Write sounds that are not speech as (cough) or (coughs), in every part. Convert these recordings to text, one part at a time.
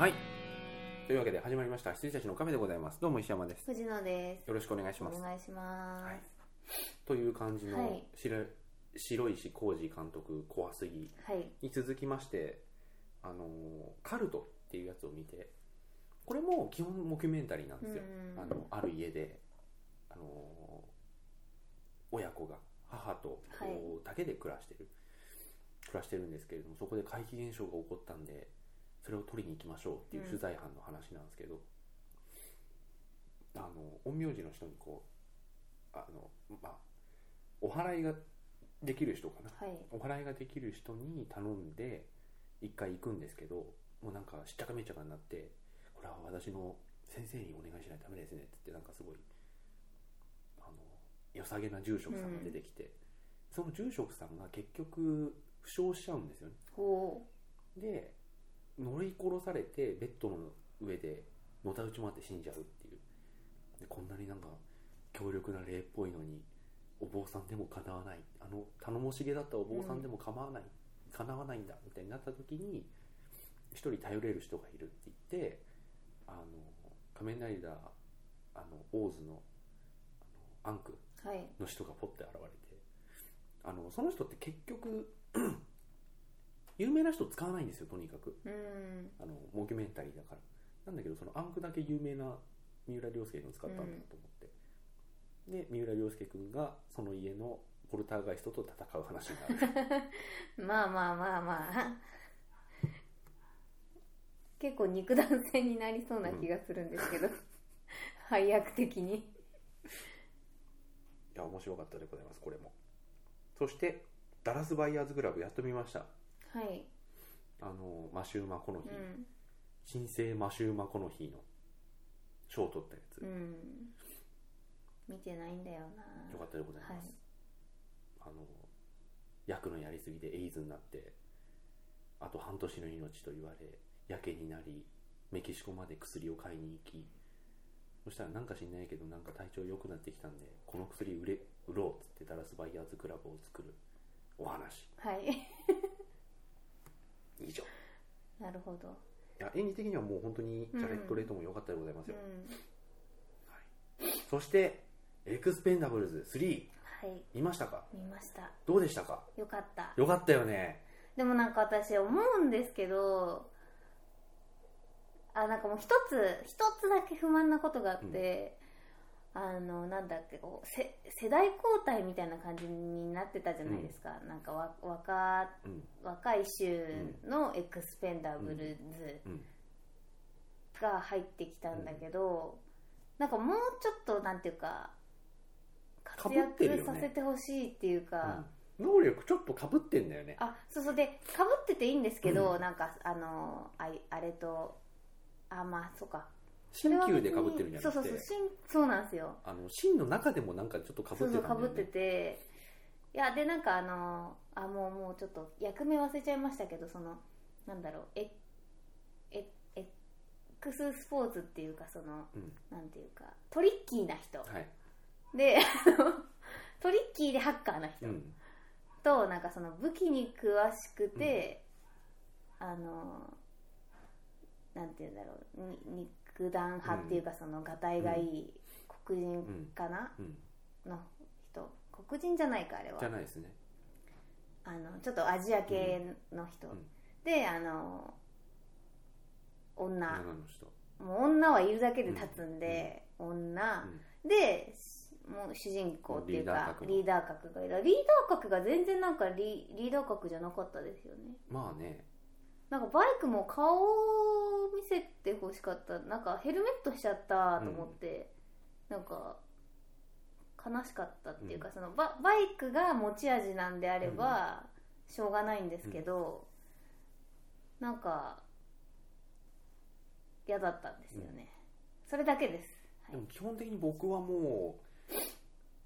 はい。というわけで始まりました。羊たちのカフェでございます。どうも石山です。藤野です。よろしくお願いします。お願いします。はい。という感じの、はい。白白石浩二監督怖すぎ。はい。に続きましてあのーカルトっていうやつを見てこれも基本モキュメンタリーなんですよ、うんあのある家で、あのー親子が母と子はい。だけで暮らしてる、暮らしてるんですけれどもそこで怪奇現象が起こったんでそれを取りに行きましょうっていう取材班の話なんですけど、あの陰陽師の人にこうあのまあお祓いができる人かな？はい。お祓いができる人に頼んで一回行くんですけどもうなんかしっちゃかめっちゃかになってこれは私の先生にお願いしないとダメですねって言ってなんかすごいあの良さげな住職さんが出てきて、その住職さんが結局負傷しちゃうんですよね。ほで乗り殺されてベッドの上でのたうち回って死んじゃうっていうでこんなになんか強力な霊っぽいのにお坊さんでもかなわないあの頼もしげだったお坊さんでも構わない、かなわないんだみたいになった時に一人頼れる人がいるって言ってあの仮面ライダーあのオーズのあのアンクう。はい。の人がポッて現れてあのその人って結局有名な人使わないんですよとにかくうん。あのモキュメンタリーだからなんだけどそのアンクだけ有名な三浦亮介の使ったんだと思って、で三浦亮介君がその家のポルターガイストと戦う話になる (laughs) まあまあまあまあ。結構肉弾戦になりそうな気がするんですけど。配役的に。いや面白かったでございますこれもそしてダラスバイヤーズグラブやっと見ましたはい。あのマシューマコノヒー、うん。新生マシューマコノヒーの賞を取ったやつ、うん。見てないんだよな。よかったでございます、はいあの役のやりすぎでエイズになってあと半年の命と言われやけになりメキシコまで薬を買いに行きそしたらなんか知んないけどなんか体調良くなってきたんでこの薬売れ売ろうっつってダラスバイヤーズクラブを作るお話はい。以上いなるほど。や演技的にはもう本当にジャレット・レイトも良かったでございますうんよ、。そしてエクスペンダブルズ3はい。見ましたか？見ました。どうでしたか？よかった。よかったよねでもなんか私思うんですけどあなんかもう一つ一つだけ不満なことがあって、あのなんだっけこうせ世代交代みたいな感じになってたじゃないですか、なんかわ若うん。若い衆のエクスペンダブルズうんが入ってきたんだけど、なんかもうちょっとなんていうか活躍させてほしいっていうか、うん。能力ちょっとかぶってんだよね。あそうそう。でかぶってていいんですけど、なんかあのあいあれとあまあそうか新旧でかぶってるんじゃなくて。そうそうそう新そうなんですよ。あの真の中でもなんかちょっとかぶそうってたんだよねそうかぶってて。いやでなんかあのあもうもうちょっと役名忘れちゃいましたけどそのなんだろうええエックススポーツっていうかその、うん。なんていうかトリッキーな人。はい。でトリッキーでハッカーな人、うん。となんかその武器に詳しくて、あのなんて言うんだろうに肉弾派っていうかそのがたいがいい黒人かな、うん。の人。黒人じゃないかあれは。じゃないですね。あのちょっとアジア系の人、うん。であの女。女の人。もう女はいるだけで立つんで、女、でもう主人公っていうかリーリーダー格がいる。リーダー格が全然なんかリリーダー格じゃなかったですよね。まあねなんかバイクも顔を見せてほしかった。なんかヘルメットしちゃったと思って、なんか悲しかったっていうか、うん。そのババイクが持ち味なんであればしょうがないんですけど、なんか嫌だったんですよね、それだけです。でも基本的に僕はもう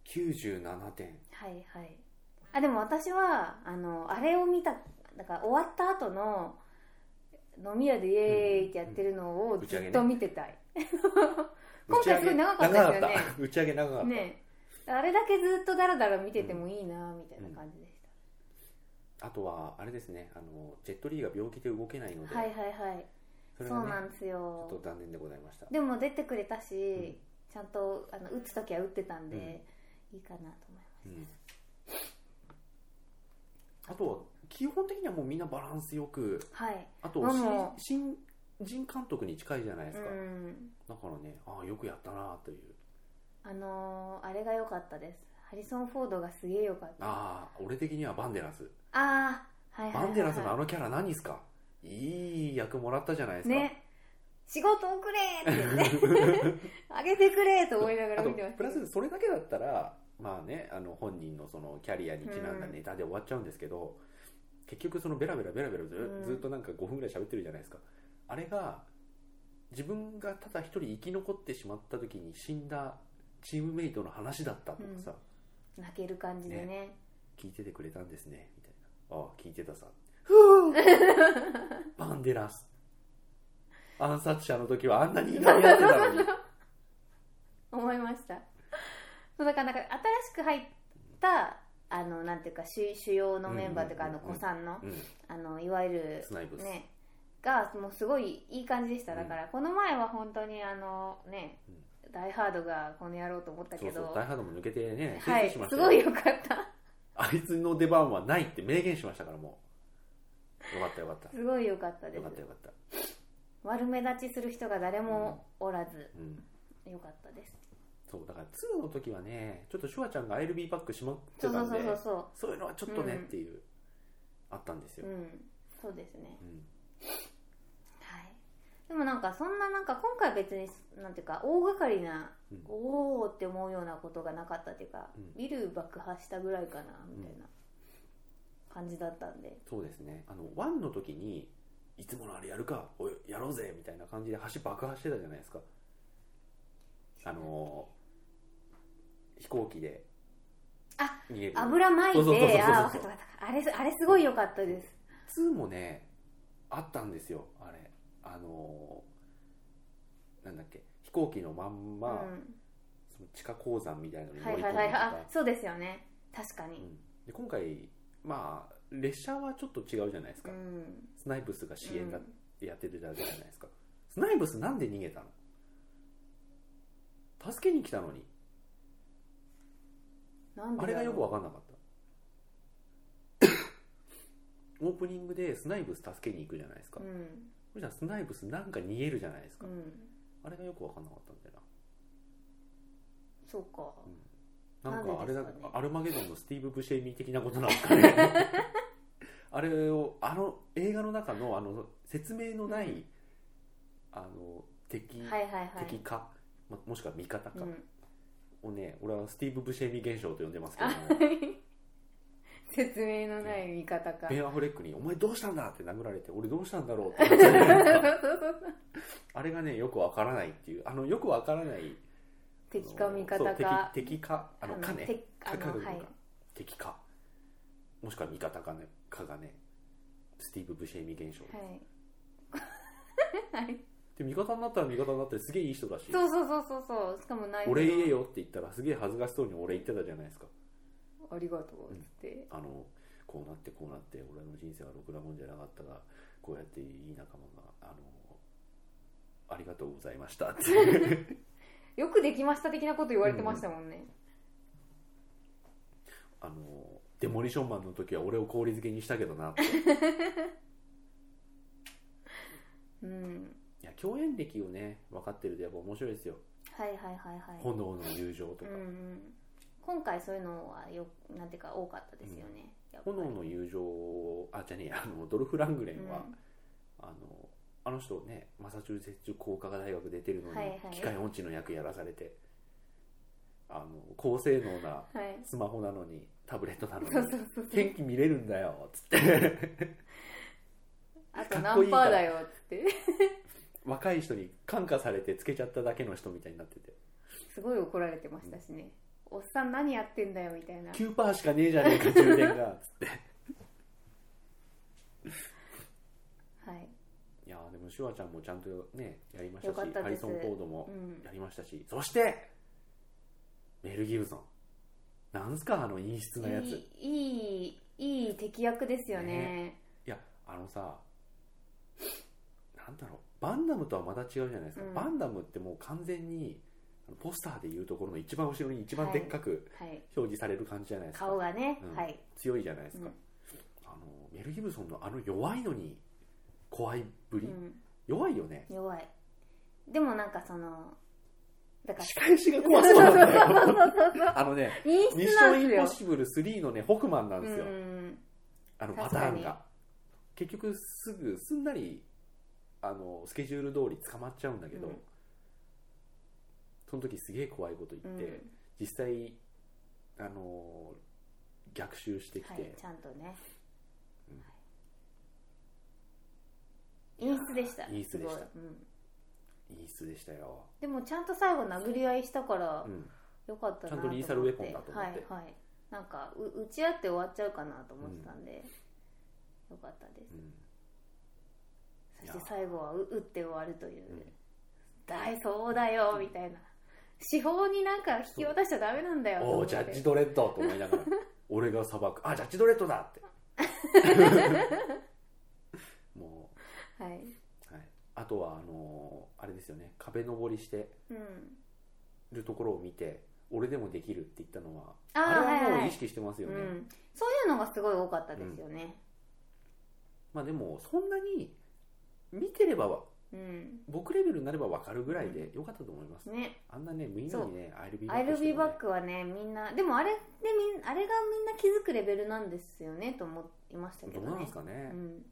97点。はいはい。あでも私はあのあれを見ただから終わった後の飲み屋でイエーイってやってるのをうんずっと見てたい、今回すごい長かったですよね。打ち上げ長かった、ね。あれだけずっとダラダラ見ててもいいなみたいな感じでした、あとはあれですねあのジェットリーが病気で動けないので、はいはいはい。そねそうなんですちょよっと残念でございました。でも出てくれたし、ん。ちゃんとあの打つ時は打ってたんで、いいかなと思いますうんあとは基本的にはもうみんなバランスよくはい。あと新新人監督に近いじゃないですか、うん。だからねああよくやったなという。あのーあれが良かったです。ハリソン・フォードがすげえ良かった。あああ俺的にはバンデラス。あーはいはいバンデラスのあのキャラ何ですか？いい役もらったじゃないですか、ね。仕事をくれって言って。(laughs) あげてくれと思いながら見てましたプラスそれだけだったらまあねあの本人のそのキャリアにちなんだネタで終わっちゃうんですけど、結局そのベラベラベラベラず,、うん。ずっとなんか5分ぐらい喋ってるじゃないですか。あれが自分がただ一人生き残ってしまった時に死んだチームメイトの話だったとかさ、泣ける感じでね。聞いててくれたんですねみたいな。ああ聞いてたさ。ふう。(laughs) バンデラス。暗殺者の時はあんなにいがみ合ってたのに。(laughs) 思いました。そうだからなんか新しく入ったあのなんていうか主主要のメンバーというか、あの子さんのうん。あのいわゆるねがもうすごいいい感じでした。だから、この前は本当にあのね、ダイハードがこの野郎と思ったけど。ダイハードも抜けてねはいすごい良かった。あいつの出番はないって明言しましたからもう。よかったよかった。すごい良かったでよかすったよかった。悪目立ちする人が誰もおらずうん。良かったですそうだから2の時はねちょっとシュワちゃんが ILB パックしまってたんでうそうそうそう。いうのはちょっとねうんっていう、あったんですよ、そううん。そうですね。うん。はい。でもなんかそんななんか今回別になんていうか大掛かりな、うん。おおって思うようなことがなかったっていうか、うん。ビル爆破したぐらいかなみたいな感じだったんで、そうですね。あの1の時にいつものあれやるかおいやろうぜみたいな感じで橋爆破してたじゃないですか。あの飛行機であ逃げる。油まいてそうそうそうそうそう。あ分かった分かった。あれあれすごい良かったです。2もねあったんですよ。あれ。あのなんだっけ。飛行機のまんま、うん。その地下鉱山みたいなのにはい乗り込んではいはいはい。とかあそうですよね。確かに。うん。で今回まあ列車はちょっと違うじゃないですか、うん。スナイプスが支援だやってるじゃないですか、スナイプスなんで逃げたの？助けに来たのになんであれがよく分かかんなかった。(coughs) オープニングでスナイプス助けに行くじゃないですか、うん。そしたらスナイプスなんか逃げるじゃないですか、うん。あれがよく分かんなかったんだよそうか。ななんかあれだ、ねアルマゲドンのスティーブ・ブシェイミー的なことなんですかね。(laughs) あれをあの映画の中のあの説明のない、うん。あの敵,、はいはいはい。敵か、まもしくは味方か、うんをね俺はスティーブ・ブシェイミー現象と呼んでますけどあも。(laughs) 説明のない見方か。ベン・アフレックに「お前どうしたんだ!」って殴られて俺どうしたんだろうって思っちゃ (laughs) うじゃないですかそうそうそう。あれがねよくわからないっていうあのよくわからない敵か味方か。敵敵かあのかね。かかるのか、のはい。敵か。もしくは味方かね。かがね。スティーブ・ブシェイミー現象、はいはい (laughs) で味方になったら味方になってすげえいい人だし。そうそうそうそうそう。しかも内部の俺言えよって言ったらすげえ恥ずかしそうに俺言ってたじゃないですか。ありがとうっつって、あのこうなってこうなって俺の人生はろくなもんじゃなかったがこうやっていい仲間があのありがとうございましたって。(laughs) よくできました的なこと言われてましたもんね、あのデモリションマンの時は俺を氷漬けにしたけどなって。(laughs) うん、いや共演歴をね分かってるとやっぱ面白いですよ。はいはいはいはい。炎の友情とか、うんうん、今回そういうのはよなんていうか多かったですよね、やっぱり。炎の友情あじゃねあのドルフ・ラングレンは、うん。あのあの人ねマサチューセッツ工科大学出てるのに、はいはい。機械音痴の役やらされてあの高性能なはい。スマホなのにタブレットなのに天気見れるんだよつって。あと何パーだよっつって若い人に感化されてつけちゃっただけの人みたいになってて。すごい怒られてましたしね、おっさん何やってんだよみたいな。9%しかねえじゃねえか充電がつって。はい。いやーでもシュワちゃんもちゃんとねやりましたしたハリソン・フォードもうん。やりましたし、そしてメル・ギブソン。なんすかあの陰湿なやつ。いいいいいい敵役ですよね。やあのさなんだろうババンダムとはまた違うじゃないですか、うん。バンダムってもう完全にあのポスターでいうところの一番後ろに一番でっかくはい。表示される感じじゃないですか、顔がね、うん。はい。強いじゃないですか、うん。あのメル・ギブソンのあの弱いのに怖いぶり、うん。弱いよね。弱い。でもなんかそのだから。仕返しが怖そうなんだよ。(laughs) そうそうそうそう。あのね陰ミッションインポッシブル3のねホクマンなんですよ、うん。あのパ確かにターンが。結局すぐすんなりあのスケジュール通り捕まっちゃうんだけど、うん。その時すげえ怖いこと言って、うん。実際あの逆襲してきて、はい、ちゃんとね、うん。陰湿でした。陰湿でした。うん。いい質でしたよ、でもちゃんと最後殴り合いしたからうん、よかったなちゃんとリーサルウェポンだと思って。はいはい。なんかう打ち合って終わっちゃうかなと思ってたんで、よかったです。うんそして最後はう打って終わるという、うん。大そうだよみたいな。司法になんか引き渡しちゃダメなんだよとおおジャッジドレッドと思いながら。(laughs) 俺が裁く。あジャッジドレッドだって。(laughs) もはい、う、はい、あとはあのーあれですよね。壁登りしてうん、るところを見て俺でもできるって言ったのはあーあれははいはいもう意識してますよね、うん、そういうのがすごい多かったですよね。まあでもそんなに見てればうん、僕レベルになれば分かるぐらいでよかったと思います、ね。あんなね無意味にねアイルビーアイルビーバッククはねみんなでもあれでみんあれがみんな気づくレベルなんですよねと思いましたけどね。どうなんですかね、うん。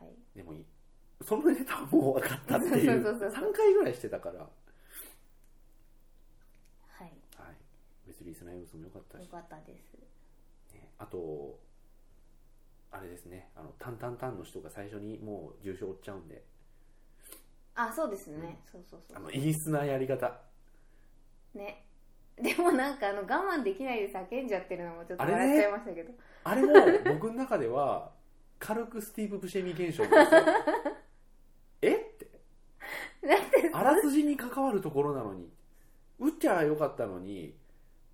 はい。でもいそのネタはもう分かったっていう。そうそうそうそう。3回ぐらいしてたから、ははい。い、ウェスリー・スナイブスも良かったし、よかったです。ね。あとあれですね。あのタンタンタンの人が最初にもう重傷負っちゃうんで。あそうですね、そうそうそう。あの陰湿なやり方。ね。でもなんかあの我慢できないで叫んじゃってるのもちょっとあれね。笑っちゃいましたけど、あれも僕の中では軽くスティーブ・ブシェミ現象ですよ。(laughs) え？ってあらすじに関わるところなのに。打っちゃよかったのに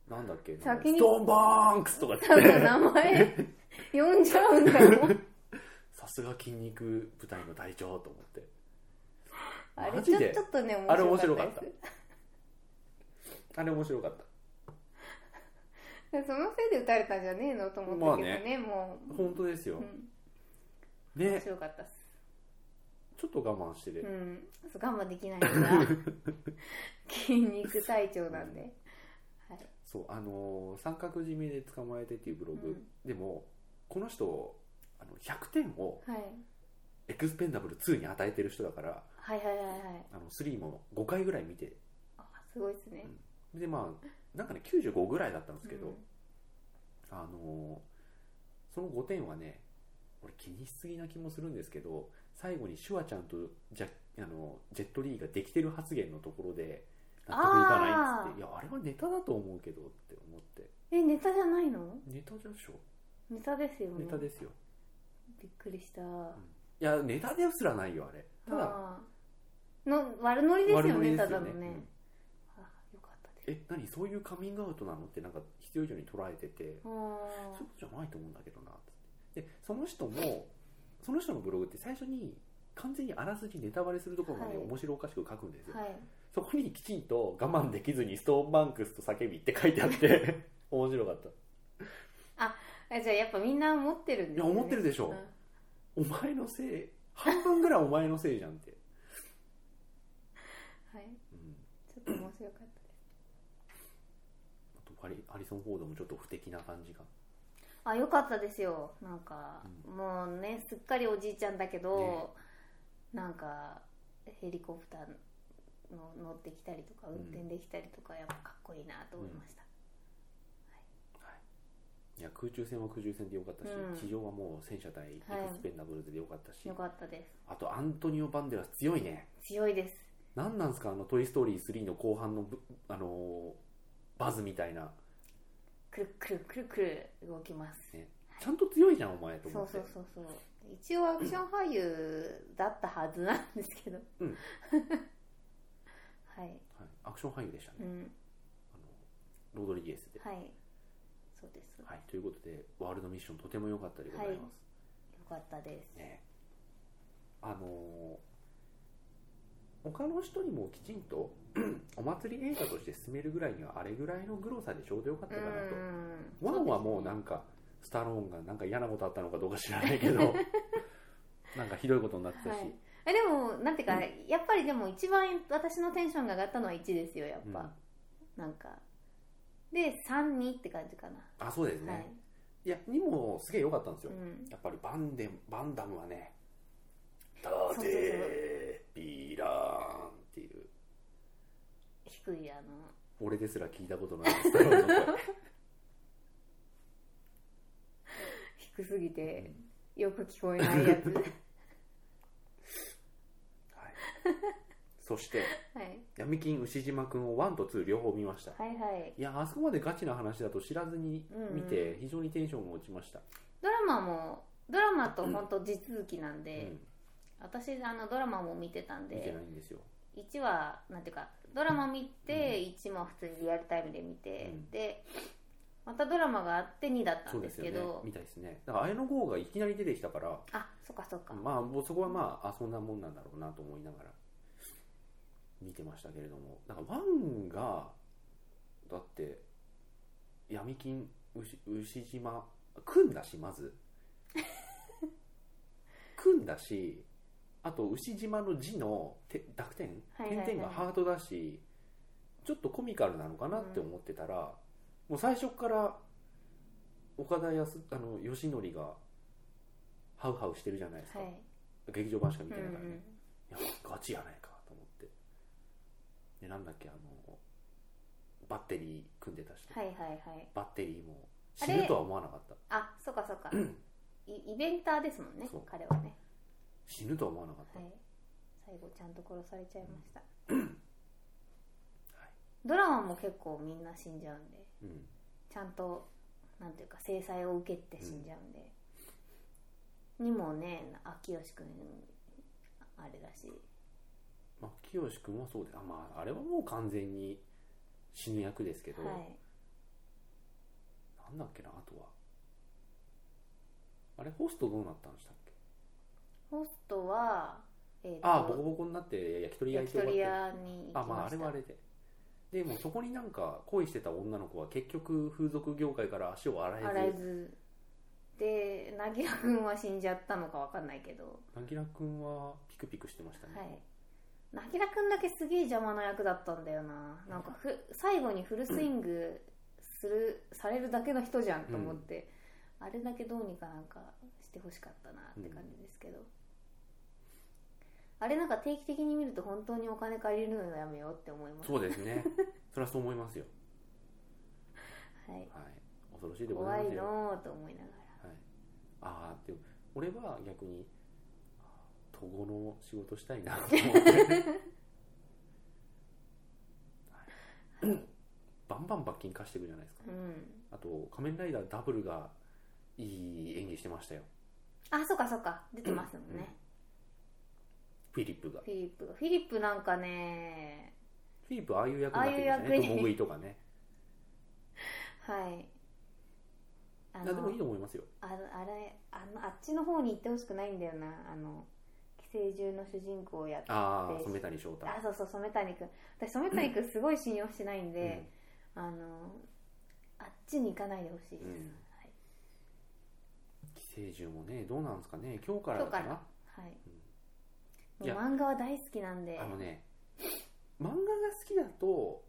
なんだっけ？先に。ストーンバンクスとかって。名前 (laughs) 呼んじゃうんだよ。(laughs) さすが筋肉部隊の隊長と思って。あれちょちょっとねあれ面面白かっ白かった？たあれ面白かった。そのせいで撃たれたんじゃねえのと思ったけどね,、まもう、本当ですよ。う、ん、面ね白かったっす。ちょっと我慢してる、うん。我慢できないんだ (laughs) 筋肉隊長なんで、はい。そうあのー三角締めで捕まえてっていうブログ、うん。でもこの人あの100点をはい、エクスペンダブル2に与えてる人だからはいはいはいはい。あの3も5回ぐらい見て。あすごいですね、でまあなんかね95ぐらいだったんですけど、うん。あのーその5点はね俺気にしすぎな気もするんですけど最後にシュワちゃんとジャあのジェットリーができてる発言のところで納得いかないっつっていやあれはネタだと思うけどって思って。えネタじゃないの？ネタでしょネタですよねネタですよ。びっくりした、いやネタですらないよあれ。ただあー。の悪ノリです悪よねノリですよね。ただのね、うん。あよかったです。え何？そういうカミングアウトなのってなんか必要以上に捉えててあそういうことじゃないと思うんだけどなって。でその人もその人のブログって最初に完全にあらすじネタバレするところまではい。面白おかしく書くんですよ、ーはい。そこにきちんと我慢できずにストーンバンクスと叫びって書いてあって (laughs) 面白かったあじゃあやっぱみんな思ってるんですいや思ってるでしょ。お前のせい。半分ぐらいお前のせいじゃんって、はい。うん、ちょっと面白かったです。あとアリアリソン・フォードもちょっと不敵な感じがあよかったですよ。なんか、もうねすっかりおじいちゃんだけど、ね。なんかヘリコプターの乗ってきたりとかうん。運転できたりとか、やっぱかっこいいなと思いました、いや空中戦は空中戦でよかったし、うん。地上はもう戦車対エクスペンダブルズでよかったし、よかったです。あとアントニオ・バンデラス強いね。強いです。何なんすか？あの「トイ・ストーリー3」の後半のぶ、あのーバズみたいな。くるくるくるくる動きます。ちゃんと強いじゃんお前と思って。そうそうそう。一応アクション俳優だったはずなんですけど、うん。(laughs) はい、はい、アクション俳優でしたね、うん、あのロドリゲスで、はいそうです、はい、ということでワールドミッションとても良かったでございます、よかったです。ね。あのー他の人にもきちんと (clears throat) お祭り映画として進めるぐらいにはあれぐらいのグロさでちょうどよかったかなと、ワンはもうなんかスタローンがなんか嫌なことあったのかどうか知らないけど (laughs) なんかひどいことになってたし、はい。えでもなんていうか、やっぱりでも一番私のテンションが上がったのは1ですよやっぱ、うん。なんかで32って感じかな、あそうですね、はい。い、やにもすげえ良かったんですよ、うん、やっぱりバンデバンダムはね「ダそうそう。デービーラーン」っていう。低いあの。俺ですら聞いたことないスタローンの声低すぎてよく聞こえないやつ。(laughs) はい、そしてはい。闇金牛島くんを1と2両方見ました。はいはい。いやあそこまでガチな話だと知らずに見て非常にテンションが落ちました、ドラマもドラマと本当地続きなんで、うん。私あのドラマも見てたん見てでないんですよ。1話なんていうかドラマ見て1も普通にリアルタイムで見て、うん。でまたドラマがあって2だったそうんですすけどみたいですね。だから綾野剛がいきなり出てきたからあそっかそっか、まあもうそこはまああそんなもんなんだろうなと思いながら見てましたけれどもなんかワンがだって闇金牛牛島組んだしまず。組んだし (laughs) あと牛島の字のて濁点点々がハートだしちょっとコミカルなのかなって思ってたら、もう最初から岡田康あの義則がハウハウしてるじゃないですか、はい。劇場版しか見うんうてないからね、んいやガチやないかと思ってでなんだっけあのバッテリー組んでた人、はいはいはい。バッテリーも死ぬとは思わなかった。あそっかそっか。イイベンターですもんねそう。彼はね。死ぬとは思わなかった、はい。最後ちゃんと殺されちゃいました、ドラマも結構みんな死んじゃうんで。うん。ちゃんとなんていうか制裁を受けて死んじゃうんで、にもね秋吉君あれだしまあ、清君はそうであ,、まあ、あれはもう完全に死ぬ役ですけど、はい。なんだっけなあとは。あれホストどうなったんでしたっけ？ホストはえーとああボコボコになって焼き鳥屋に行きあまああましたれはあれで。でもそこになんか恋してた女の子は結局風俗業界から足を洗えず。洗えず。で凪良君は死んじゃったのかわかんないけど。なぎらくんはピクピクしてましたね、はい凪良君だけすげえ邪魔な役だったんだよな。なんかふ最後にフルスイングする、されるだけの人じゃんと思って、あれだけどうにかなんかしてほしかったなって感じですけど、あれなんか定期的に見ると本当にお金借りるのやめようって思います。そうですね。(laughs) それはそう思いますよ。はい。はい。恐ろしいでござ怖いいますよ。のーと思いながら。はい、ああでも俺は逆に統合の仕事したいな。と思って、はいバンバン罰金貸していくじゃないですか。うん。あと仮面ライダーダブルがいい演技してましたよ。あそっかそっか。出てますもんね、フィリップが。フィリップが。フィリップなんかねフィリップああいう役になってるんですね。共食いとかね。(laughs) はい。あでもいいと思いますよ。ああれあのあっちの方に行ってほしくないんだよな。あの寄生獣の主人公をやってああ染谷翔太。あそうそう染谷君私染谷君すごい信用してないんで、あのあっちに行かないでほしいです、うん。はい、寄生獣もねどうなんですかね。今日からだかなはい、う漫画は大好きなんで。あのね漫画が好きだと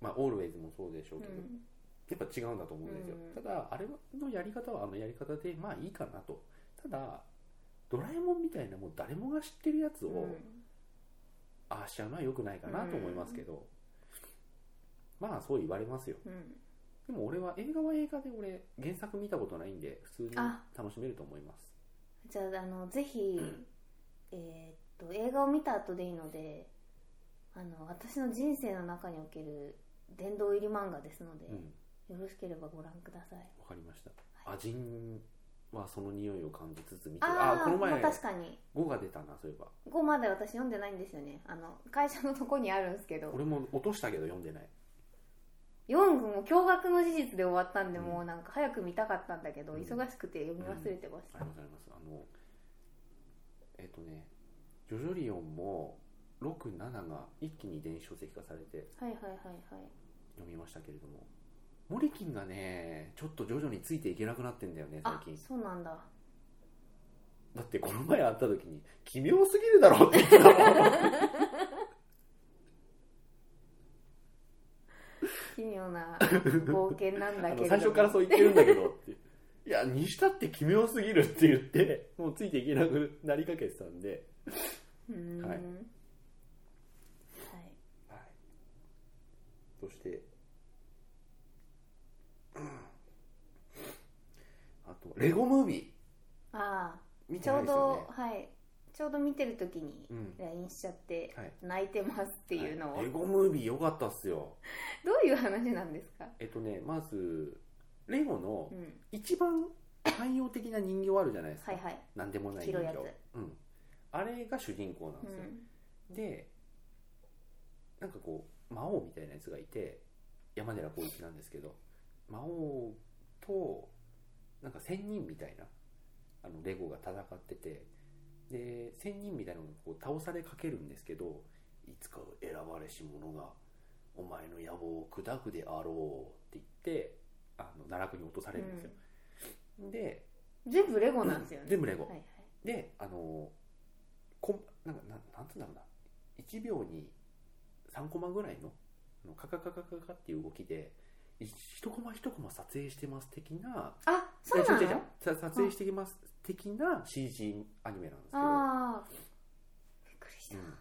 まあオールウェイズもそうでしょうけど、うん。やっぱ違うんだと思うんですよ、うん。ただあれのやり方はあのやり方でまあいいかなと。ただドラえもんみたいなもう誰もが知ってるやつを、うん。ああしちゃうのは良くないかなと思いますけど、まあそう言われますよ。うん。でも俺は映画は映画で俺原作見たことないんで普通にあ。楽しめると思います。じゃああのぜひ、(clears throat) えーっと映画を見た後でいいのであの私の人生の中における殿堂入り漫画ですので、うん。よろしければご覧ください。わかりました。アジンはその匂いを感じつつ見てああこの前まあ確かに。5が出たなそういえば。5まで私読んでないんですよね。あの会社のとこにあるんですけど。俺も落としたけど読んでない。4も驚愕の事実で終わったんで、うん。もうなんか早く見たかったんだけど、うん。忙しくて読み忘れてました、ありがとうございます。あのえっ、とねジョジョリオンも67が一気に電子書籍化されてはいはいはいはい。読みましたけれどもモリキンがねちょっと徐々についていけなくなってんだよね最あ近。そうなんだ。だってこの前会った時に「奇妙すぎるだろ」って言ってたもん。(laughs) 奇妙な冒険なんだけれども。最初からそう言ってるんだけどっていやにしたって奇妙すぎるって言ってもうついていけなくなりかけてたんで、うーん。はい。はい。はい、そして、うんあとレゴムービー。ああ見てないちょうど、はい。ちょうど見てる時にうん。LINE しちゃってはい。泣いてますっていうのを、はい。レゴムービー良かったっすよ。どういう話なんですか？えっとねまずレゴのうん。一番汎用的な人形あるじゃないですか、はいはい。なんでもない人形。うん、あれが主人公なんうですよ、ん。でなんかこう魔王みたいなやつがいて山寺宏一なんですけど魔王となんか仙人みたいなあのレゴが戦っててで仙人みたいなのがこう倒されかけるんですけどいつか選ばれし者がお前の野望を砕くであろうって言ってあの奈落に落とされるんですよ、で全部レゴなんですよね、全部レゴ。はいはい。であのこなんかなんなんつうんだろうな。1秒に3コマぐらいのカカカカカカっていう動きで1コマ1コマ撮影してます的なあそうなのさ撮影してきます的な CG アニメなんですけど、ああびっくりした、うん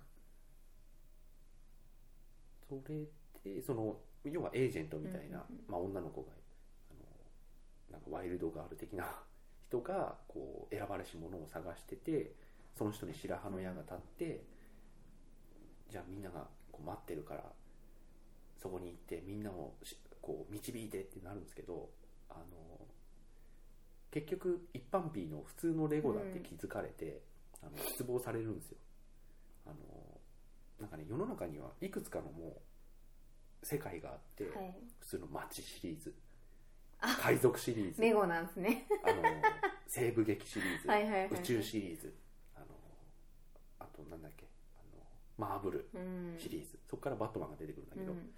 それでその要はエージェントみたいな、うんうんうん。まあ、女の子があのなんかワイルドガール的な人がこう選ばれし者を探しててその人に白羽の矢が立って、じゃあみんながこう待ってるからそこに行ってみんなをしこう導いてってなるんですけどあの結局一般ピーの普通のレゴだって気づかれて、あの失望されるんですよ。あのなんかね世の中にはいくつかのもう世界があって、はい。普通の街シリーズ。あ。海賊シリーズ。レゴなんですね。あの西部劇シリーズ、宇宙シリーズ。あのあとなんだっけあのマーブルうん。シリーズ、そこからバットマンが出てくるんだけど、っうん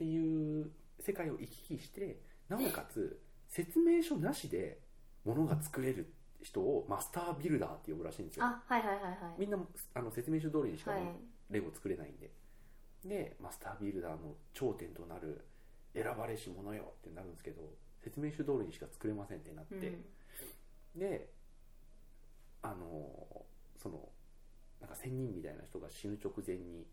ていう世界を行き来してなおかつ説明書なしで物が作れる人をマスタービルダーって呼ぶらしいんですよ。あはいはいはいはい。みんなあの説明書通りにしかはい。レゴ作れないんで、でマスタービルダーの頂点となる選ばれし者よってなるんですけど説明書通りにしか作れませんってなって、うん。であのそのなんか仙人みたいな人が死ぬ直前に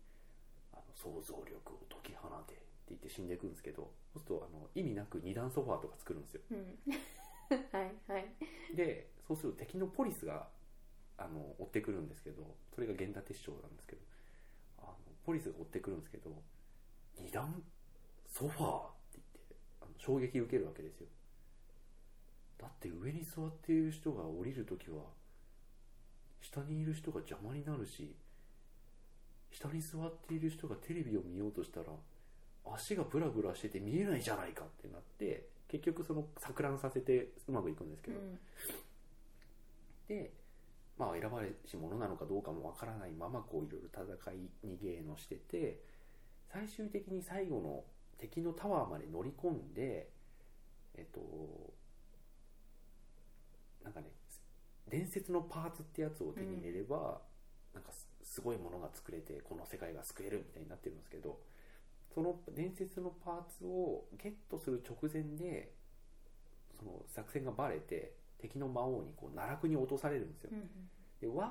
あの想像力を解き放て言って死んでいくんですけどそうするとあの意味なく二段ソファーとか作るんですよ。うん。(laughs) はいはい。でそうすると敵のポリスがあの追ってくるんですけどそれが源田鉄章なんですけどあのポリスが追ってくるんですけど二段ソファーって言ってあの衝撃受けるわけですよ。だって上に座っている人が降りるときは下にいる人が邪魔になるし下に座っている人がテレビを見ようとしたら足がブラブラしてて見えないじゃないかってなって結局その錯乱させてうまくいくんですけど、うん。で、まあ、選ばれし者なのかどうかもわからないままこういろいろ戦い逃げのしてて最終的に最後の敵のタワーまで乗り込んでえっとなんかね伝説のパーツってやつを手に入れれば、なんかすすごいものが作れてこの世界が救えるみたいになってるんですけどその伝説のパーツをゲットする直前でその作戦がバレて敵の魔王にこう奈落に落とされるんですよ。うんでわー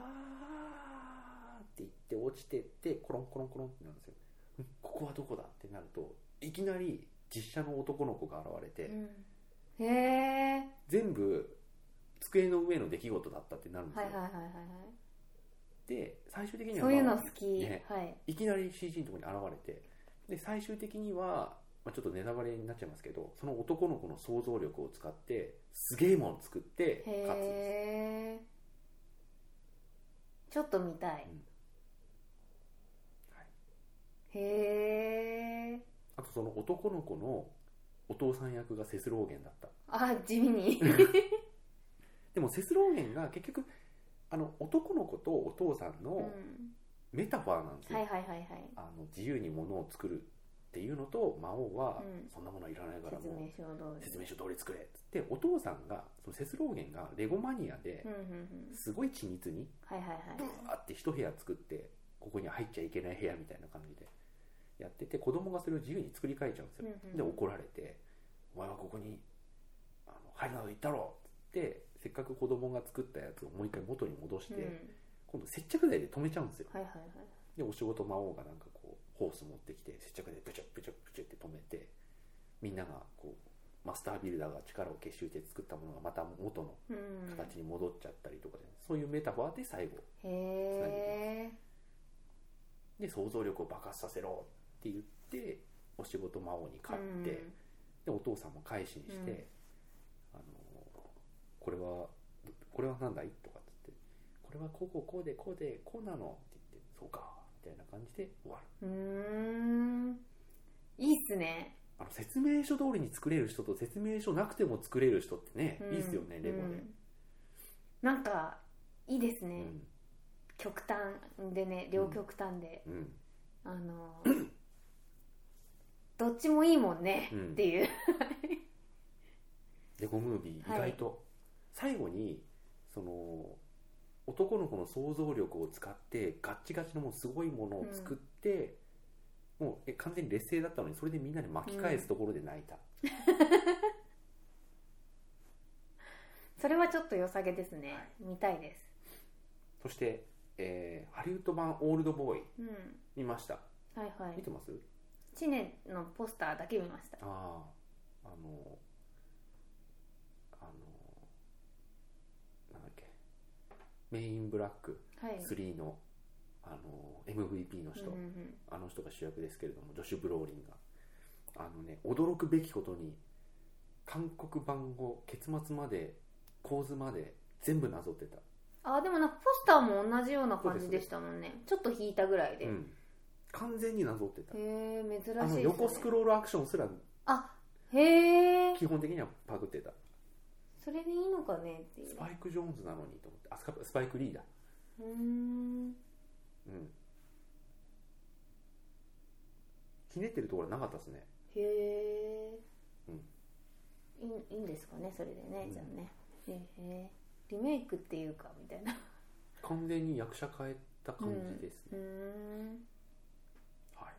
って言って落ちてってコロンコロンコロンってなるんですよ。んここはどこだってなるといきなり実写の男の子が現れて、うん。へえ全部机の上の出来事だったってなるんですよ、はいはいはいはいはい。で最終的には、そういうまあの好き、ねはい。いきなり CG のところに現れてで最終的には、まあ、ちょっとネタバレになっちゃいますけどその男の子の想像力を使ってすげえもの作って勝つんです。ちょっと見たい、うん。はい。へえあとその男の子のお父さん役がセスローゲンだった。あ地味に。(laughs) でもセスローゲンが結局あの男の子とお父さんうのんメタファーなんですよ、はいはいはいはい。あの自由に物を作るっていうのと魔王は、うん。そんなものはいらないから説もう明書通り。説明書通り作れっつって。お父さんがそのセスローゲンがレゴマニアですごい緻密にブワーって一部屋作ってここには入っちゃいけない部屋みたいな感じでやってて子供がそれを自由に作り変えちゃうんですよ、で怒られて「お前はここにあの入るなど言ったろ!」っつってせっかく子供が作ったやつをもう一回元に戻して、うん今度接着剤で止めちゃうんですよ。はいはいはい。でお仕事魔王がなんかこうホース持ってきて接着剤でブチャブチャブチャって止めてみんながこうマスタービルダーが力を結集して作ったものがまた元のうん形に戻っちゃったりとかで、そういうメタファーで最後へえで想像力を爆発させろって言ってお仕事魔王に勝って、でお父さんも返しにして、あのこれはこれは何だいとかれはこうこうこうでこうでこうなのって言ってそうかみたいな感じで終わる。うーん。いいっすね。あの説明書通りに作れる人と説明書なくても作れる人ってね、うん。いいっすよねレゴで、うんなんかいいですね、うん。極端でね両極端で、うん。あの (coughs) どっちもいいもんね、うん。っていう。レゴムービーはい。意外と、最後にその男の子の想像力を使ってガッチガチのもうすごいものを作って、もうえ完全に劣勢だったのにそれでみんなで巻き返すところで泣いた、(laughs) それはちょっと良さげですね、見たいです。そして、えーハリウッド版「オールドボーイ。うん」見ました。はいはい。見てます？知念のポスターだけ見ました。あああのあのなんだっけメインブラックはい。3のあの MVP の人、うんうんうん。あの人が主役ですけれどもジョシュ・ブローリンが。あのね驚くべきことに韓国版を結末まで構図まで全部なぞってた、あでもなんかポスターも同じような感じでしたもんね。ちょっと引いたぐらいで、へうん、完全になぞってた。え珍しいね。あの横スクロールアクションすらあへえ基本的にはパクってたそれでいいのかねっていう。スパイク・ジョーンズなのにと思って。あスパイク・リーだうーん。うん。ひねってるところはなかったですね。へえ、うん。いいいいんですかねそれでね、うん。じゃあね。へえリメイクっていうかみたいな。完全に役者変えた感じですね、うーん。はい、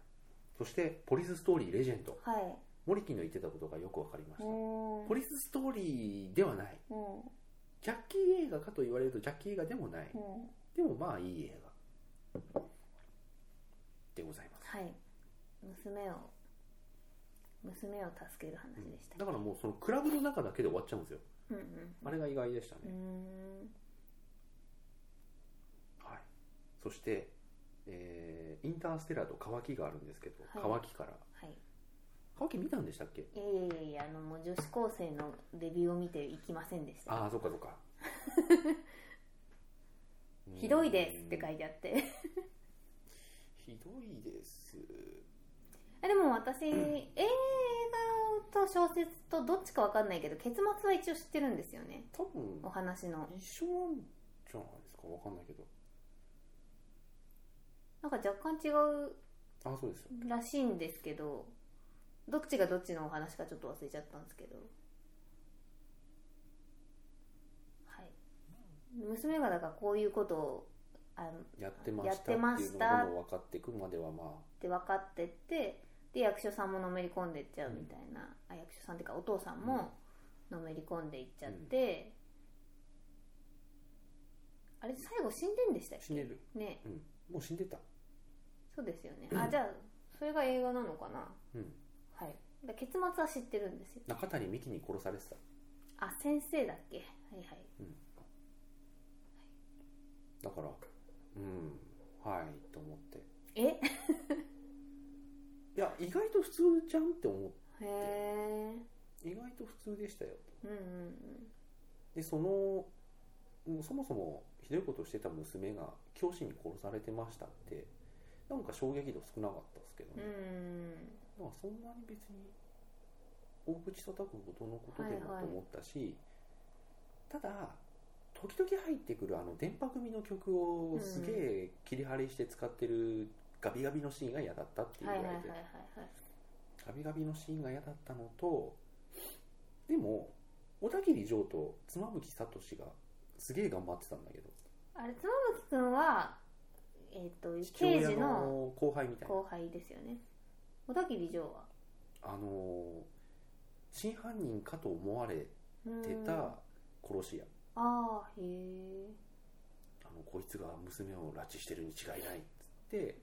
そしてポリスストーリーレジェンド。はいモリキンの言ってたことがよく分かりました。おポリスストーリーではない。うん。ジャッキー映画かと言われるとジャッキー映画でもない。うん。でもまあいい映画。でございます。はい。娘を娘を助ける話でした、だからもうそのクラブの中だけで終わっちゃうんですよ。うんうんあれが意外でしたね、ん。はい、そして、えーインターステラーと乾きがあるんですけど、はい。乾きからはい乾き見たんでしたっけ？いやいやいやあのもう女子高生のレビューを見ていきませんでした。ああそっかそっか。(laughs) ひどいですって書いいてあって。(laughs) ひどいです。えでも私映画と小説とどっちかわかんないけど結末は一応知ってるんですよね。多分お話の。一緒なんじゃないですかわかんないけど。なんか若干違うあそうですよ。らしいんですけどどっちがどっちのお話かちょっと忘れちゃったんですけど。はい。娘がだからこういうことをあのやってまやってしたっていしたどんどん分かっていくまではまあ。って分かってってで役所さんものめり込んでいっちゃうみたいな、あ役所さんっていうかお父さんものめり込んでいっちゃって、あれ最後死んでんでしたっ死ねる。けね。うん。もう死んでた。そうですよね、あじゃあそれが映画なのかな？うん。はいだ結末は知ってるんですよ。中谷美紀に殺されてた。あ先生だっけ？はいはい。だからうんはいと思って。え？(laughs) いや意外と普通じゃんって思っへえ意外と普通でしたよ。うんうんでそのうんそもそもひどいことをしてた娘が教師に殺されてましたってなんか衝撃度少なかったですけどうんうね、んなんかそんなに別に大口叩くほどのことでもはいはいと思ったし、ただ時々入ってくるあの電波組の曲をすげえ切り張りして使ってるガビガビのシーンが嫌だったっていうはいはいはいぐらいで、はいはいガビガビのシーンが嫌だったのとでも小田切城と妻夫木聡がすげえ頑張ってたんだけど。あれ妻夫木君はえっ、と刑事のの後輩みたいな。後輩ですよね小田切城は？あの真犯人かと思われうん。てた殺し屋。ああへえあのこいつが娘を拉致してるに違いないっつって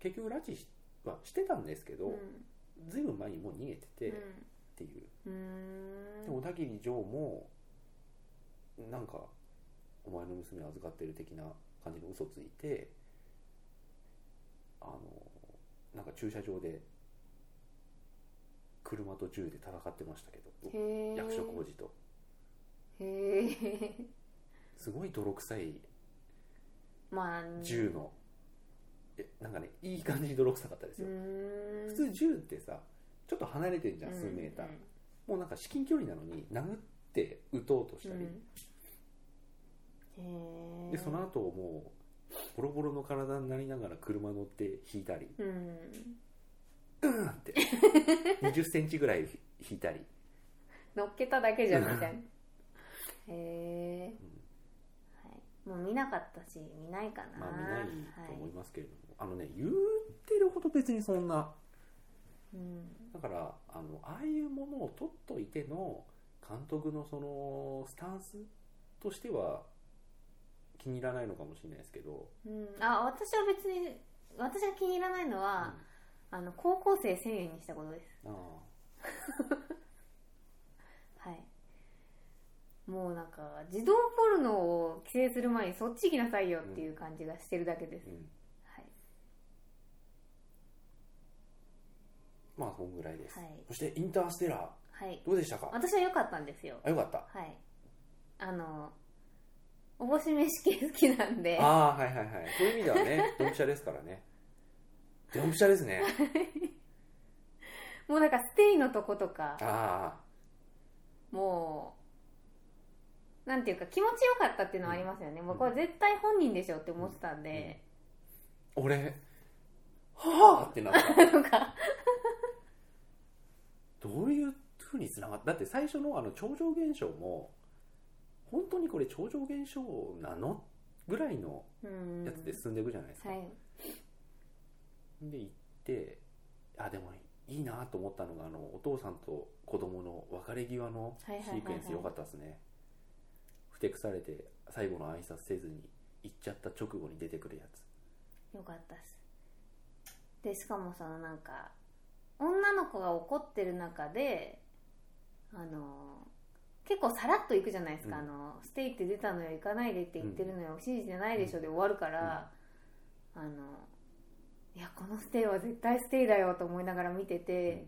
結局拉致はしてたんですけど、うん。ずいぶん前にもう逃げててっていう、うん。で小田切城もなんかお前の娘を預かってる的な感じの嘘ついてあのなんか駐車場で車と銃で戦ってましたけど。役所広司と。へえすごい泥臭い。まあ。銃の。えなんかねいい感じに泥臭かったですうよ、普通銃ってさちょっと離れてんじゃん数メーター、もうなんか至近距離なのに殴って撃とうとしたり、でその後もうボロボロの体になりながら車乗って引いたり。うん。うんって。20センチぐらい引いたり、乗っけただけじゃんみたいな。へえ、はい、もう見なかったし見ないかな。まあ見ないと思いはますけれども、あのね言ってるほど別にそんな。いうん。だからあのああいうものを取っといての監督のそのスタンスとしては気に入らないのかもしれないですけど、うん、あ私は別に私が気に入らないのは、あの高校生1000円にしたことです。あ (laughs) はい。もうなんか児童ポルノを規制する前にそっち行きなさいよっていう感じがしてるだけです、あ、うん、はい。まあそんぐらいです、はい。そしてインターステラー。はい。どうでしたか？私は良かったんですよ。あよかった。はい。あのおぼし飯系好きなんで。ああはいはいはい。そういう意味ではね (laughs) ドンピシャですからね。ドンピシャですね。もうなんかステイのとことか。あもうなんていうか気持ちよかったっていうのはありますよね、もうこれ絶対本人でしょって思ってたんで、あ俺はあってなった。(laughs) とか。どういうふうにつながっただって最初のあの超常現象も本当にこれ超常現象なの？ぐらいのうん。やつで進んでいくじゃないですか、はい。で行ってあでもいいなと思ったのがあのお父さんと子供の別れ際のシはいはいはいはい。ークエンス良かったですね。ふてくされて最後の挨拶せずに行っちゃった直後に出てくるやつ。よかったです。でしかもそのなんか女の子が怒ってる中であの結構さらっといくじゃないですか、うん。あのステイって出たのよ行かないでって言ってるのよ、信じてないでしょで終わるから、あのいやこのステイは絶対ステイだよと思いながら見てて、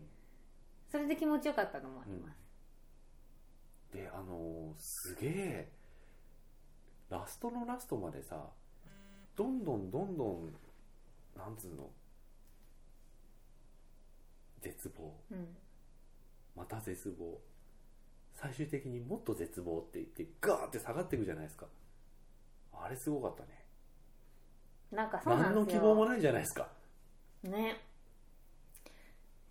それで気持ちよかったのもあります、であのすげえラストのラストまでさどんどんどんどんなんつうの絶望。うん。また絶望最終的にもっと絶望って言ってガーって下がっていくじゃないですか。あれすごかったね。なんかそうな何のんですよ。希望もないじゃないですか。ね。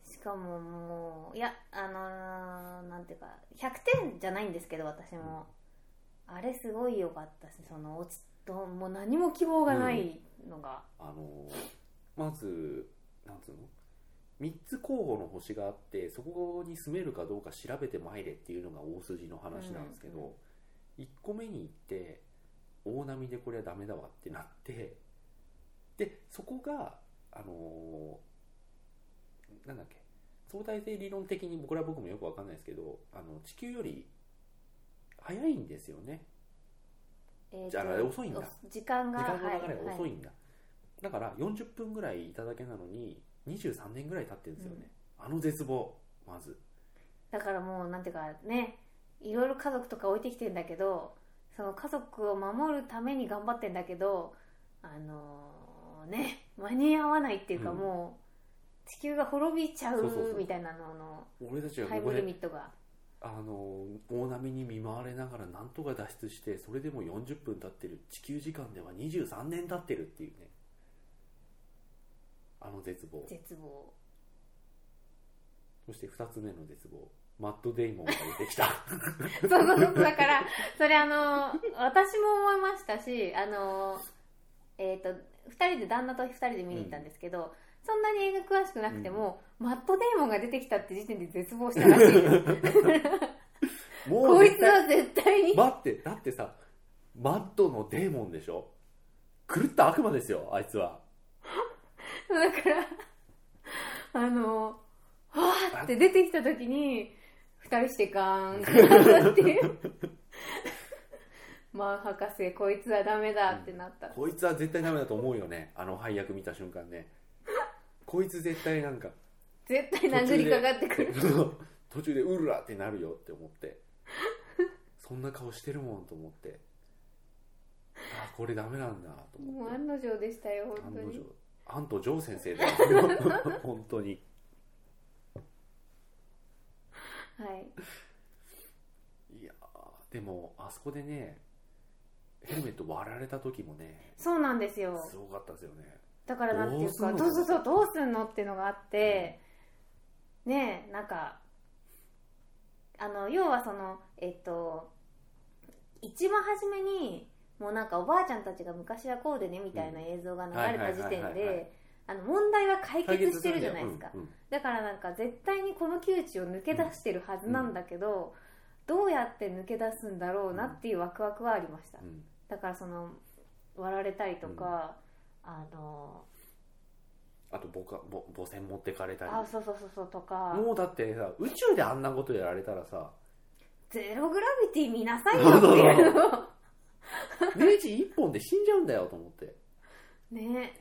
しかももういやあのーなんていうか100点じゃないんですけど私も、あれすごい良かったしその落ちともう何も希望がないのが、あのまずなんつうの？3つ候補の星があってそこに住めるかどうか調べてまいれっていうのが大筋の話なんですけど、1個目に行って大波でこれはダメだわってなってでそこがあのなんだっけ相対性理論的にこれは僕もよくわかんないですけどあの地球より早いんですよね。えーとじゃあ遅いんだ。お時間が時間の流れが遅いはんだ、だから40分ぐらいいただけなのに23年ぐらい経ってるんですよね、あの絶望まず。だからもうなんていうかねいろいろ家族とか置いてきてんだけどその家族を守るために頑張ってんだけどあのーね間に合わないっていうかうん。もう地球が滅びちゃそうみたいなのの俺たちはタイムリミットが。あの大波に見舞われながらなんとか脱出してそれでも40分経ってる。地球時間では23年経ってるっていうねあの絶望。絶望。そして2つ目の絶望。マット・デイモンが出てきた。(laughs) そうそうそう。だからそれあの私も思いましたしあのえっ、と2人で旦那と2人で見に行ったんですけど、そんなに映画詳しくなくても、マット・デイモンが出てきたって時点で絶望したらしい。ですもこいつは絶対に。待ってだってさマットのデーモンでしょ？狂った悪魔ですよあいつはだからあのわーって出てきた時に二人してガーンってなったっていう。(laughs) マン博士こいつはダメだってなった、こいつは絶対ダメだと思うよね。あの配役見た瞬間ね。こいつ絶対なんか絶対殴りかかってくる。途中で (laughs) うるらってなるよって思って。そんな顔してるもんと思って。あこれダメなんだと思って。もう案の定でしたよ本当に。案の定アント・ジョー先生だよ。(laughs) 本当に。はい。いやーでもあそこでねヘルメット割られた時もねそうなんですよ。すごかったですよね。だからなんていうかどうすんの？どうそうそうどうすんの？っていうのがあって、ねえなんかあの要はそのえっと一番初めにもうなんかおばあちゃんたちが昔はこうでねみたいな映像が流れた時点であの問題は解決してるじゃないですか。うんうん。だからなんか絶対にこの窮地を抜け出してるはずなんだけど、どうやって抜け出すんだろうなっていうワクワクはありました、うん。だからその割られたりとか、あのあと母か母母船持ってかれたり。あそうそうそうそうとか。もうだってさ宇宙であんなことやられたらさゼログラビティ見なさいよっていう。のネジ一本で死んじゃうんだよと思って。ね。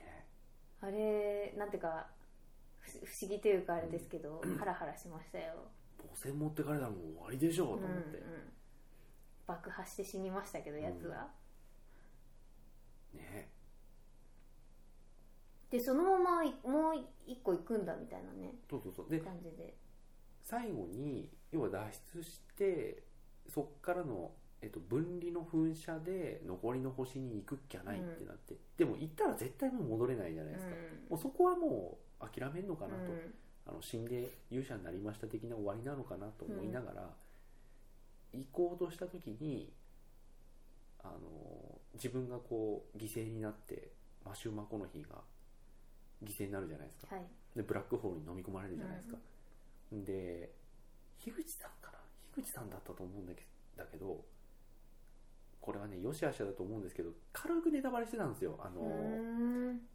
あれなんていうかふ不思議というかあれですけど、ハラハラしましたよ、母船持ってかれたらもう終わりでしょうとうんうん思って、、爆破して死にましたけどやつは、ね。でそのままいもう一個行くんだみたいなね。そうそうそう。で感じで。最後に要は脱出してそっからの、えっと、分離の噴射で残りの星に行くっきゃないってなって、でも行ったら絶対もう戻れないじゃないですか、もうそこはもう諦めんのかなと、あの死んで勇者になりました的な終わりなのかなと思いながら、行こうとした時にあの自分がこう犠牲になってマシュー・マコノヒーが犠牲になるじゃないですか。はい。でブラックホールに飲み込まれるじゃないですか、で樋口さんかな？樋口さんだったと思うんだけだけどこれはねよしあしゃだと思うんですけど軽くネタバレしてたんですよ。あの、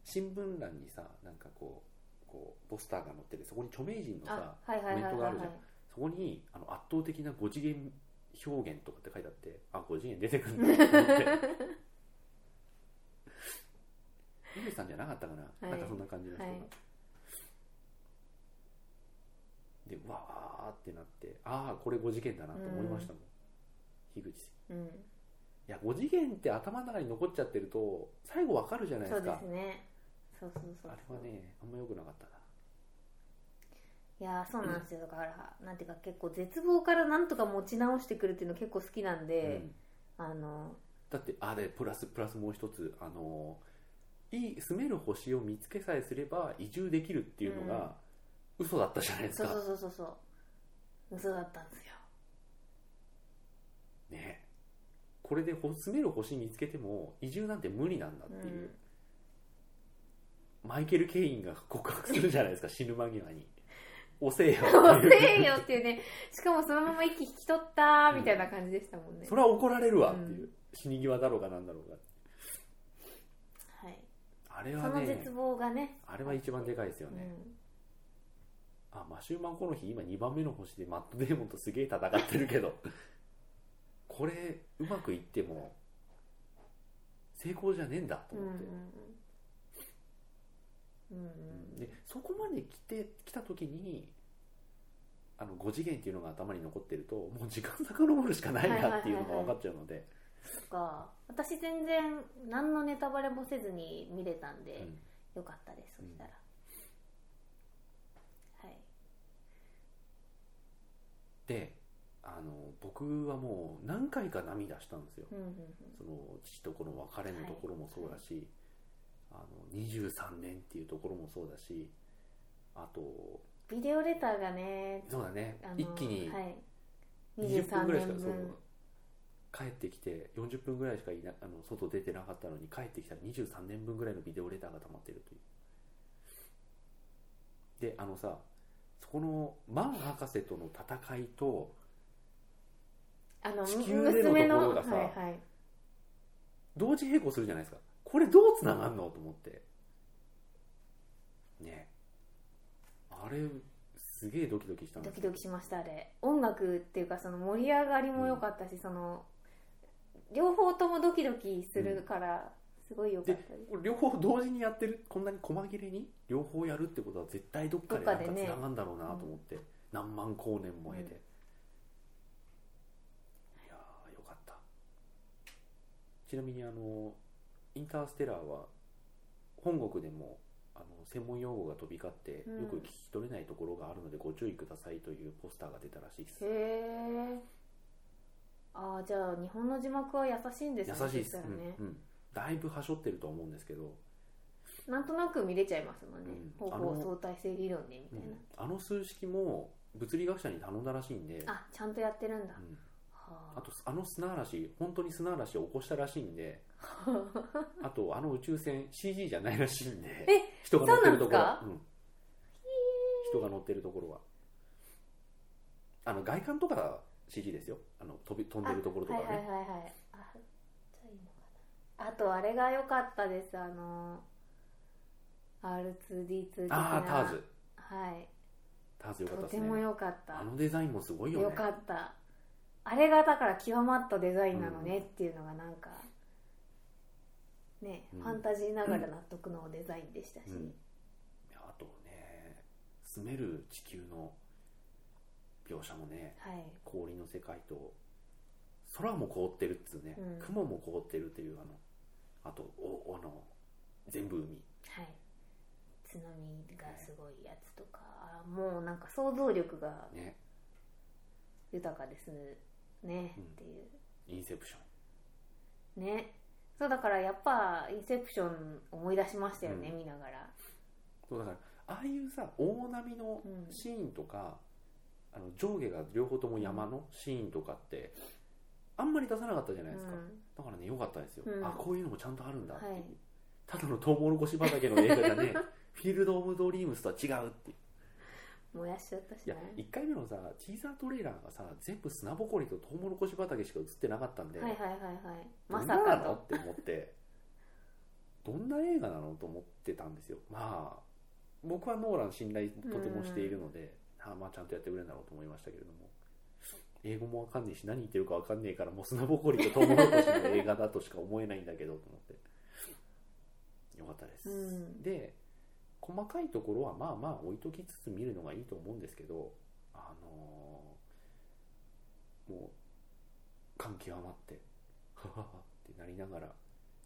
新聞欄にさなんかこうこうポスターが載っててそこに著名人のさコメントがあるじゃん。そこにあの圧倒的な5次元表現とかって書いてあってあ5次元出てくるんだと思って。樋口さんじゃなかったかな、はい。なんかそんな感じの人が、はい。でわーってなってああこれ5次元だなと思いましたもん、樋口さん。うんいや5次元って頭の中に残っちゃってると最後わかるじゃないでそうですかすねそうそうそう。あれはねあんま良くなかったな。いやーそうなんですよ。だからなんていうか結構絶望からなんとか持ち直してくるっていうの結構好きなんで、あのだってあれプラスプラスもう一つあのいい住める星を見つけさえすれば移住できるっていうのが嘘だったじゃないですか、そうそうそうそうそう。嘘だったんですよ。ねこれでほ住める星見つけても移住なんて無理なんだっていう、マイケル・ケインが告白するじゃないですか死ぬ間際に。(laughs) 遅えよ。遅っていうえよっていうね。しかもそのまま息引き取ったみたいな感じでしたもんね、それは怒られるわっていう、死に際だろうがなんだろうがはい、あれはねその絶望がね。あれは一番でかいですよね、あマシューマンこの日今2番目の星でマット・デーモンとすげえ戦ってるけどこれうまくいっても成功じゃねえんだと思って、うんうんでそこまで来て来た時にあの5次元っていうのが頭に残ってるともう時間遡るしかないなっていうのが分かっちゃうので、そっか私全然何のネタバレもせずに見れたんで、うんよかったですそしたら、はいでああの僕はもう何回か涙したんですよ。うんうんその父と子の別れのところもそうだし、あの23年っていうところもそうだしあとビデオレターがねそうだね。一気にはい、20分23ぐらいしか年分。そう帰ってきて40分ぐらいしかいなあの外出てなかったのに帰ってきたら23年分ぐらいのビデオレターが溜まってるという。であのさそこのマン博士との戦いとあの地球での娘のところがさはいはい。同時並行するじゃないですか。これどうつながんの？と思って。ね。あれすげえドキドキしたんですドキドキしましたあれ。音楽っていうかその盛り上がりも良かったし、その両方ともドキドキするからすごい良かったです、両方同時にやってるこんなに細切れに？両方やるってことは絶対どっかでなんかつながんだろうなと思って、何万光年も経て、うんいやーよかったちなみにあのインターステラーは本国でもあの専門用語が飛び交ってうん。よく聞き取れないところがあるのでご注意くださいというポスターが出たらしいです、へえああじゃあ日本の字幕は優しいんですね優しいです、そしたらね。うんうん。だいぶはしょってると思うんですけど、なんとなく見れちゃいますもんね、うん。方向相対性理論でみたいな、あの数式も物理学者に頼んだらしいんで。あちゃんとやってるんだ、うん。はあとあの砂嵐本当に砂嵐を起こしたらしいんで (laughs) あとあの宇宙船 CG じゃないらしいんでえ人が乗ってるところ。そうなんうん。人が乗ってるところは。あの外観とか CG ですよ。あの飛び飛んでるところとかね、はいはいはいはい。あじゃあいいのかな。あとあれが良かったです。あの R2D2 的な。ああターズ。はい。ターズよかったとてもですね良かった。あのデザインもすごいよね。良かったあれがだから極まったデザインなのねっていうのがなんかね、うん。ファンタジーながら納得のデザインでしたし、うん。いやあとね住める地球の描写もねはい。氷の世界と空も凍ってるっつうね、うん。雲も凍ってるっていうあのあとおあの全部海。はい。津波がすごいやつとか、あもうなんか想像力がね。豊かですね、うん。っていう。インセプション。ね。そうだからやっぱインセプション思い出しましたよね、うん。見ながら。そうだからああいうさ大波のうん。シーンとか、あの上下が両方とも山のシーンとかってあんまり出さなかったじゃないですか、うん。だからね良かったですよ、うん。あこういうのもちゃんとあるんだっていう、はい。ただのトウモロコシ畑の映画じゃね (laughs) フィールド・オブ・ドリームスとは違うっていう燃やしちゃったしいやね1回目のさティーザートレーラーがさ全部砂ぼこりとトウモロコシ畑しか映ってなかったんで、はいはいはいはい。まさかの。って思って。どんな映画なの？と思ってたんですよ。まあ僕はノーラン信頼とてもしているので、あまあちゃんとやってくれるんだろうと思いましたけれども。英語もわかんねえし何言ってるかわかんねえからもう砂ぼこりとトウモロコシの映画だとしか思えないんだけどと思って。よかったです、うん。で細かいところはまあまあ置いときつつ見るのがいいと思うんですけどあのーもう感極まって (laughs) はははってなりながら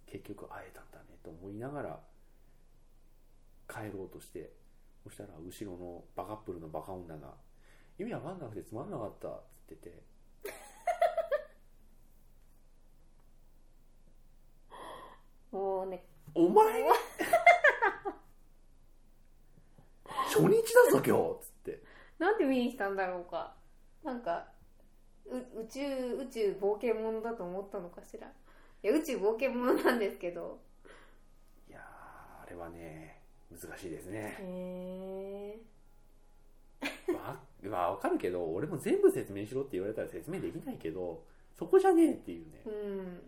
結局会えたんだねと思いながら帰ろうとしてそしたら後ろのバカップルのバカ女が「意味わかんなくてつまんなかった」っつってて。(laughs) もうね「お前初日だぞ今日」っつって。なんで見に来たんだろうか。なんかう宇宙宇宙冒険者だと思ったのかしら。いや宇宙冒険者なんですけど。いやーあれはね難しいですね。へえわまあわかるけど俺も全部説明しろって言われたら説明できないけどそこじゃねえっていうね。うん。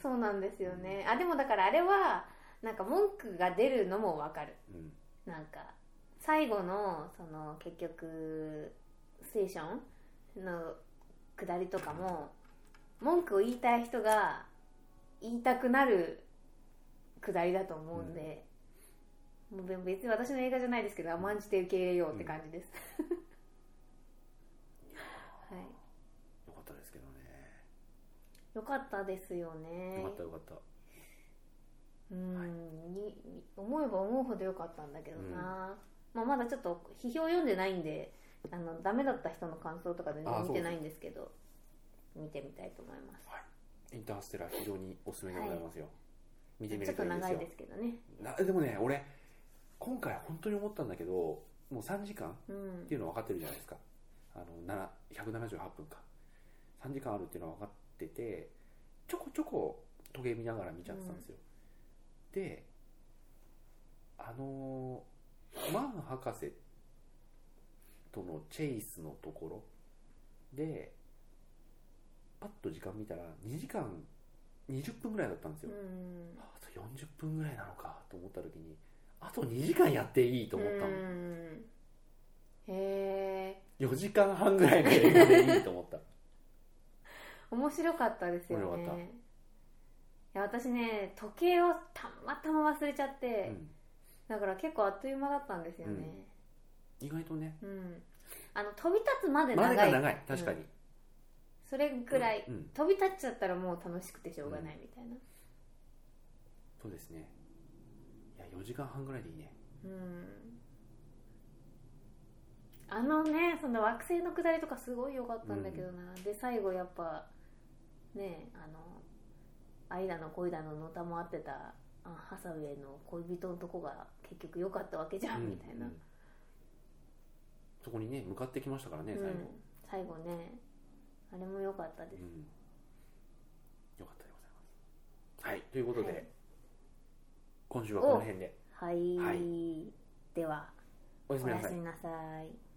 そうなんですよね。あでもだからあれはなんか文句が出るのもわかる。うん。なんか最後のその結局ステーションの下りとかも文句を言いたい人が言いたくなる下りだと思うんで、もう別に私の映画じゃないですけど甘んじて受け入れようって感じです、(laughs) はい。よかったですけどね。よかったですよね。よかったよかった。うん、はい。にに思えば思うほどよかったんだけどな、まあ、まだちょっと批評読んでないんであのダメだった人の感想とか全然見てないんですけど見てみたいと思います。インターステラー非常におすすめでございますよ、見てみちょるといいですよ。っと長いですけどね。なでもね俺今回本当に思ったんだけどもう3時間っうん。ていうの分かってるじゃないですか。あのな178分か。3時間あるっていうのは分かっててちょこちょこ時計見ながら見ちゃってたんですよ、であのーマン博士とのチェイスのところでパッと時間見たら2時間20分ぐらいだったんですよ、うん。あと40分ぐらいなのかと思った時にあと2時間やっていいと思ったの、うん。へえ4時間半ぐらいの映画でいいと思った。(laughs) 面白かったですよね。いや私ね時計をたまたま忘れちゃって、うんだから結構あっという間だったんですよね。意外とね。うん、あの飛び立つまでま長い。長い確かに、それぐらい、うん。うん。飛び立っちゃったらもう楽しくてしょうがないみたいな。そうですね。いや4時間半ぐらいでいいね。うん。あのねその惑星の下りとかすごい良かったんだけどな、で最後やっぱねあの愛だの恋だののたもあってたあハサウェイの恋人のとこが結局良かったわけじゃん、みたいな、うん。そこにね向かってきましたからねうん。最後、最後ね。あれも良かったです、うん。よかったでございます。はいということで、はい。今週はこの辺で。はい、はではおやすみなさい